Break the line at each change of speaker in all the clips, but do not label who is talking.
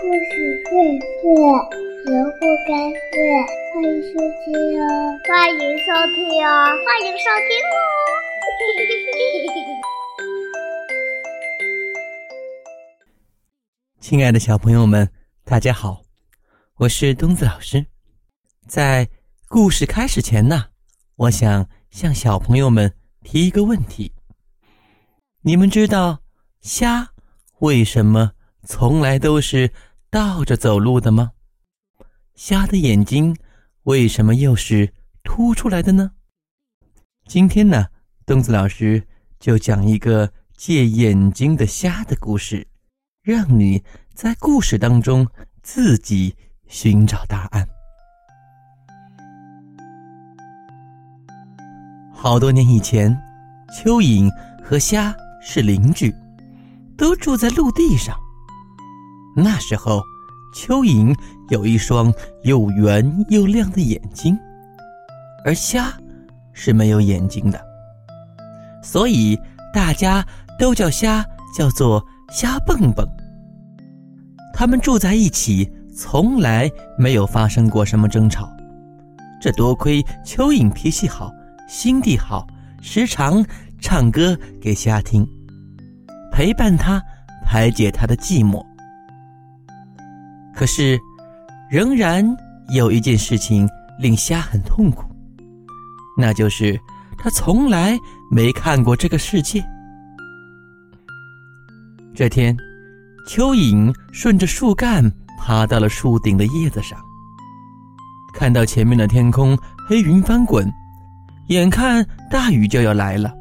故事荟萃，萝卜开会，欢迎收听哦！
欢迎收听哦！欢迎收听哦！
亲爱的小朋友们，大家好，我是东子老师。在故事开始前呢，我想向小朋友们提一个问题：你们知道虾为什么从来都是倒着走路的吗？虾的眼睛为什么又是凸出来的呢？今天呢，东子老师就讲一个借眼睛的虾的故事，让你在故事当中自己寻找答案。好多年以前，蚯蚓和虾是邻居，都住在陆地上。那时候，蚯蚓有一双又圆又亮的眼睛，而虾是没有眼睛的，所以大家都叫虾叫做虾蹦蹦。他们住在一起，从来没有发生过什么争吵。这多亏蚯蚓脾气好。心地好，时常唱歌给虾听，陪伴他，排解他的寂寞。可是，仍然有一件事情令虾很痛苦，那就是他从来没看过这个世界。这天，蚯蚓顺着树干爬到了树顶的叶子上，看到前面的天空黑云翻滚。眼看大雨就要来了，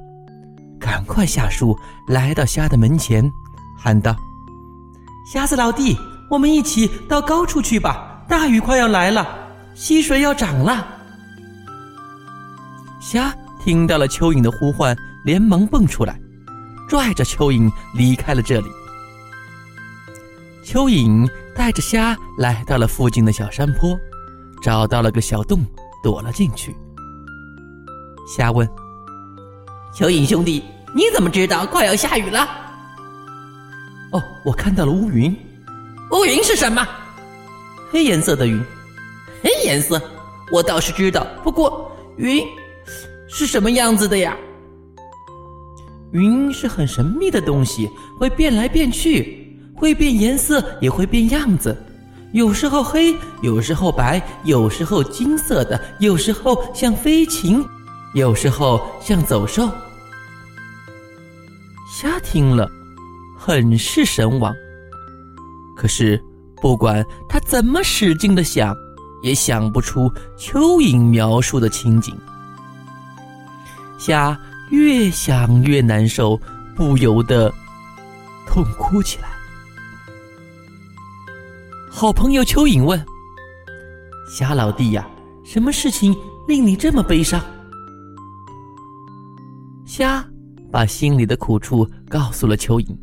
赶快下树，来到虾的门前，喊道：“虾子老弟，我们一起到高处去吧！大雨快要来了，溪水要涨了。”虾听到了蚯蚓的呼唤，连忙蹦出来，拽着蚯蚓离开了这里。蚯蚓带着虾来到了附近的小山坡，找到了个小洞，躲了进去。虾问：“
蚯蚓兄弟，你怎么知道快要下雨了？”“
哦，我看到了乌云。”“
乌云是什么？”“
黑颜色的云。”“
黑颜色，我倒是知道。不过，云是什么样子的呀？”“
云是很神秘的东西，会变来变去，会变颜色，也会变样子。有时候黑，有时候白，有时候金色的，有时候像飞禽。”有时候像走兽，虾听了，很是神往。可是不管他怎么使劲的想，也想不出蚯蚓描述的情景。虾越想越难受，不由得痛哭起来。好朋友蚯蚓问：“虾老弟呀，什么事情令你这么悲伤？”虾把心里的苦处告诉了蚯蚓，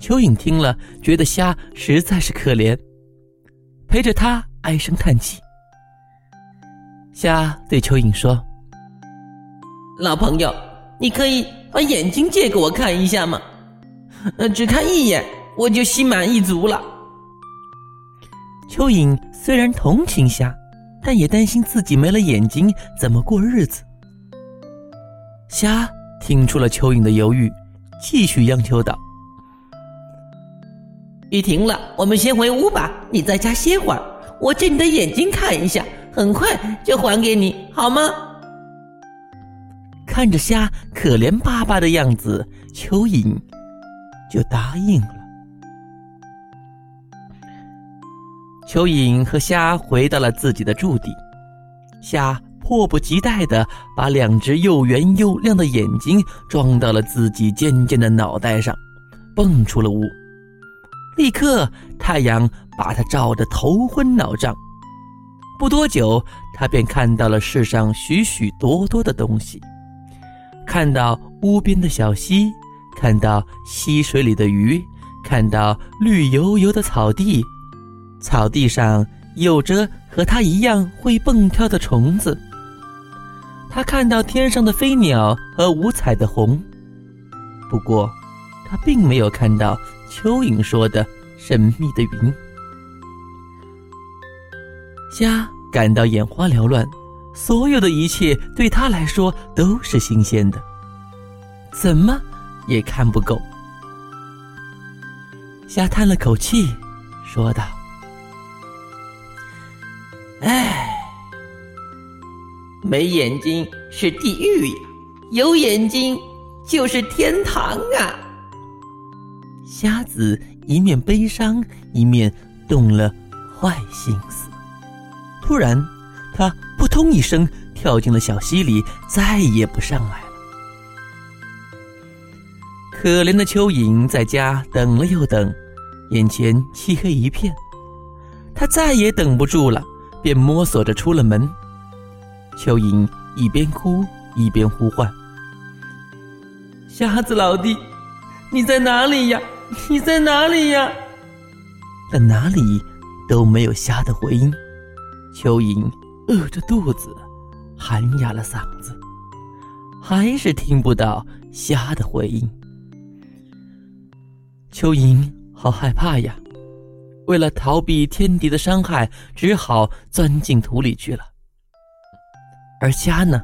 蚯蚓听了，觉得虾实在是可怜，陪着他唉声叹气。虾对蚯蚓说：“
老朋友，你可以把眼睛借给我看一下吗？呃，只看一眼，我就心满意足了。”
蚯蚓虽然同情虾，但也担心自己没了眼睛怎么过日子。虾。听出了蚯蚓的犹豫，继续央求道：“
雨停了，我们先回屋吧。你在家歇会儿，我借你的眼睛看一下，很快就还给你，好吗？”
看着虾可怜巴巴的样子，蚯蚓就答应了。蚯蚓和虾回到了自己的驻地，虾。迫不及待地把两只又圆又亮的眼睛装到了自己尖尖的脑袋上，蹦出了屋。立刻，太阳把他照得头昏脑胀。不多久，他便看到了世上许许多多的东西：看到屋边的小溪，看到溪水里的鱼，看到绿油油的草地，草地上有着和他一样会蹦跳的虫子。他看到天上的飞鸟和五彩的虹，不过，他并没有看到蚯蚓说的神秘的云。虾感到眼花缭乱，所有的一切对他来说都是新鲜的，怎么也看不够。虾叹了口气，说道：“
唉，没眼睛是地狱呀，有眼睛就是天堂啊！”
瞎子一面悲伤，一面动了坏心思。突然，他扑通一声跳进了小溪里，再也不上来了。可怜的蚯蚓在家等了又等，眼前漆黑一片，他再也等不住了，便摸索着出了门。蚯蚓一边哭一边呼唤：“
瞎子老弟，你在哪里呀？你在哪里呀？”
但哪里都没有虾的回音。蚯蚓饿着肚子，喊哑了嗓子，还是听不到虾的回应。蚯蚓好害怕呀，为了逃避天敌的伤害，只好钻进土里去了。而虾呢，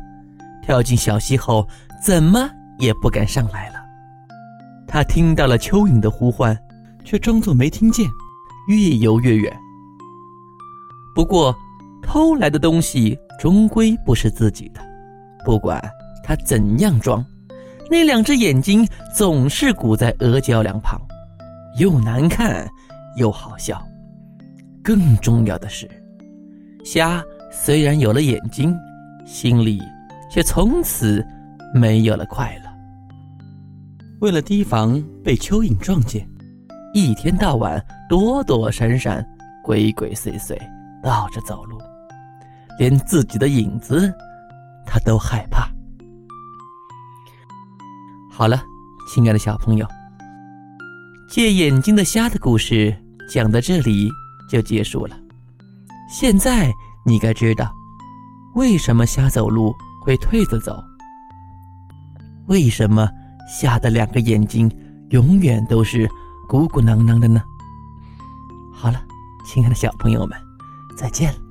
跳进小溪后，怎么也不敢上来了。他听到了蚯蚓的呼唤，却装作没听见，越游越远。不过，偷来的东西终归不是自己的，不管他怎样装，那两只眼睛总是鼓在额角两旁。又难看，又好笑。更重要的是，虾虽然有了眼睛，心里却从此没有了快乐。为了提防被蚯蚓撞见，一天到晚躲躲闪闪、鬼鬼祟祟，倒着走路，连自己的影子他都害怕。好了，亲爱的小朋友。借眼睛的虾的故事讲到这里就结束了。现在你该知道，为什么虾走路会退着走？为什么吓得两个眼睛永远都是鼓鼓囊囊的呢？好了，亲爱的小朋友们，再见了。